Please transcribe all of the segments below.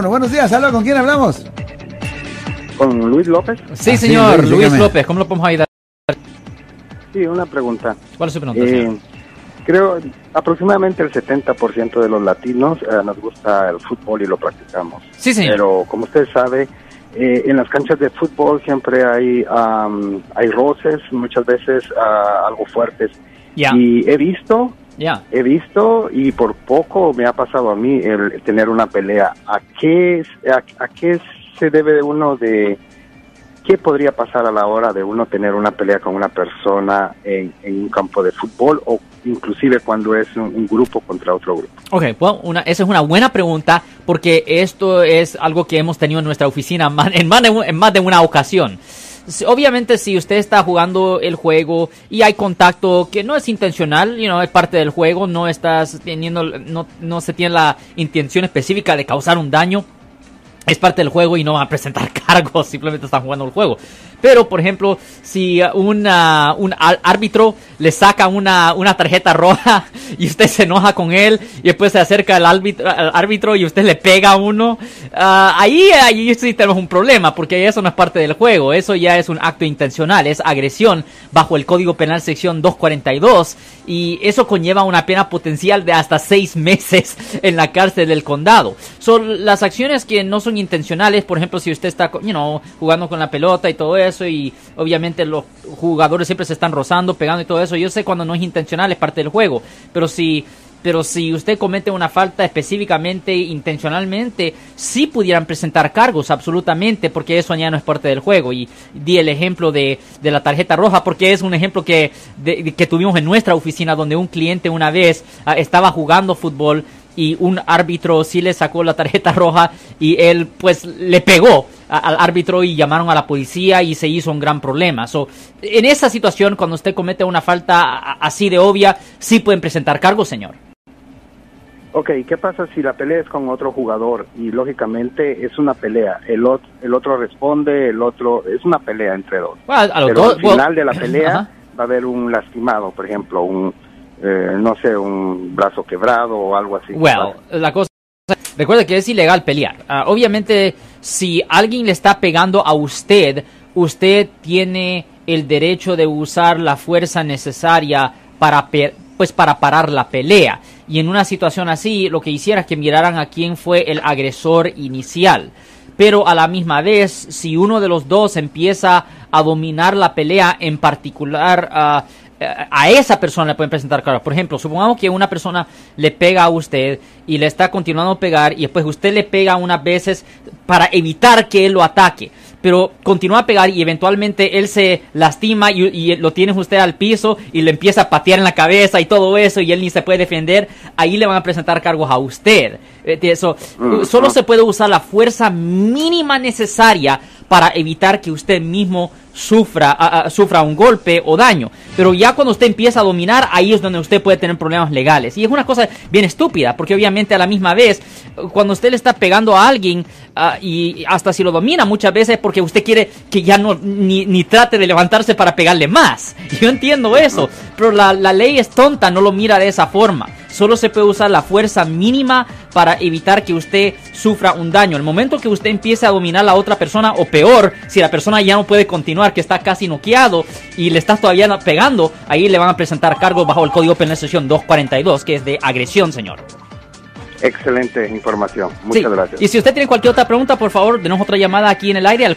Bueno, buenos días, ¿aló? ¿Con quién hablamos? ¿Con Luis López? Sí, Ah, sí, señor, Luis, Luis dígame. López, ¿cómo lo podemos ayudar? Sí, una pregunta. ¿Cuál es su pregunta? Eh, señor? creo aproximadamente el 70% de los latinos eh, nos gusta el fútbol y lo practicamos. Sí, señor. Pero como usted sabe, eh, en las canchas de fútbol siempre hay am, hay roces, muchas veces ah, algo fuertes. Ya, Y he visto, ya. he visto y por poco me ha pasado a mí el tener una pelea. ¿A qué, a, a qué se debe uno de qué podría pasar a la hora de uno tener una pelea con una persona en, en un campo de fútbol o inclusive cuando es un, un grupo contra otro grupo? Ok, bueno, una, esa es una buena pregunta porque esto es algo que hemos tenido en nuestra oficina en más de, en más de una ocasión. Obviamente si usted está jugando el juego y hay contacto que no es intencional, you know, es parte del juego, no estás teniendo, no, no se tiene la intención específica de causar un daño, es parte del juego y no van a presentar cargos, simplemente están jugando el juego. Pero, por ejemplo, si uh, una- un árbitro le saca una, una tarjeta roja y usted se enoja con él y después se acerca al árbitro, al árbitro y usted le pega a uno, ah, ahí, ahí sí tenemos un problema porque eso no es parte del juego, eso ya es un acto intencional, es agresión bajo el Código Penal sección 242 y eso conlleva una pena potencial de hasta seis meses en la cárcel del condado. Son las acciones que no son intencionales, por ejemplo, si usted está, you know, jugando con la pelota y todo eso y obviamente los jugadores siempre se están rozando, pegando y todo eso. Yo sé cuando no es intencional es parte del juego, pero si pero si usted comete una falta específicamente, intencionalmente, sí pudieran presentar cargos, absolutamente, porque eso ya no es parte del juego. Y di el ejemplo de, de la tarjeta roja, porque es un ejemplo que, de- que tuvimos en nuestra oficina, donde un cliente una vez ah, estaba jugando fútbol y un árbitro sí le sacó la tarjeta roja y él pues le pegó al árbitro y llamaron a la policía y se hizo un gran problema. So, en esa situación, cuando usted comete una falta así de obvia, sí pueden presentar cargos, señor. Ok, ¿qué pasa si la pelea es con otro jugador y lógicamente es una pelea? El, ot- el otro responde, el otro... Es una pelea entre dos. Well, Pero dos- al well, final de la pelea ajá. va a haber un lastimado, por ejemplo, un, eh, no sé, un brazo quebrado o algo así. Well, la cosa. Recuerda que es ilegal pelear. Ah, obviamente, si alguien le está pegando a usted, usted tiene el derecho de usar la fuerza necesaria para, pues, para parar la pelea. Y en una situación así, lo que hiciera es que miraran a quién fue el agresor inicial. Pero a la misma vez, si uno de los dos empieza a dominar la pelea, en particular ah, a esa persona le pueden presentar cargos. Por ejemplo, supongamos que una persona le pega a usted y le está continuando a pegar y después usted le pega unas veces para evitar que él lo ataque. Pero continúa a pegar y eventualmente él se lastima y, y lo tiene usted al piso y le empieza a patear en la cabeza y todo eso y él ni se puede defender. Ahí le van a presentar cargos a usted. Eh, Eso, Mm, solo mm. se puede usar la fuerza mínima necesaria para evitar que usted mismo sufra, sufra un golpe o daño. Pero ya cuando usted empieza a dominar, ahí es donde usted puede tener problemas legales. Y es una cosa bien estúpida, porque obviamente a la misma vez, cuando usted le está pegando a alguien, ah, y hasta si lo domina muchas veces es porque usted quiere que ya no ni, ni trate de levantarse para pegarle más. Yo entiendo eso, pero la, la ley es tonta, no lo mira de esa forma. Solo se puede usar la fuerza mínima para evitar que usted sufra un daño. El momento que usted empiece a dominar a la otra persona, o peor, si la persona ya no puede continuar, que está casi noqueado y le estás todavía pegando, ahí le van a presentar cargos bajo el Código Penal Sección 242, que es de agresión, señor. Excelente información. Muchas Sí. gracias. Y si usted tiene cualquier otra pregunta, por favor, denos otra llamada aquí en el aire al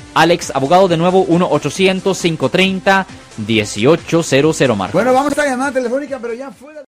Alex Abogado de nuevo 1-800-530-1800 Marco. Bueno, vamos a la llamada telefónica, pero ya fuera.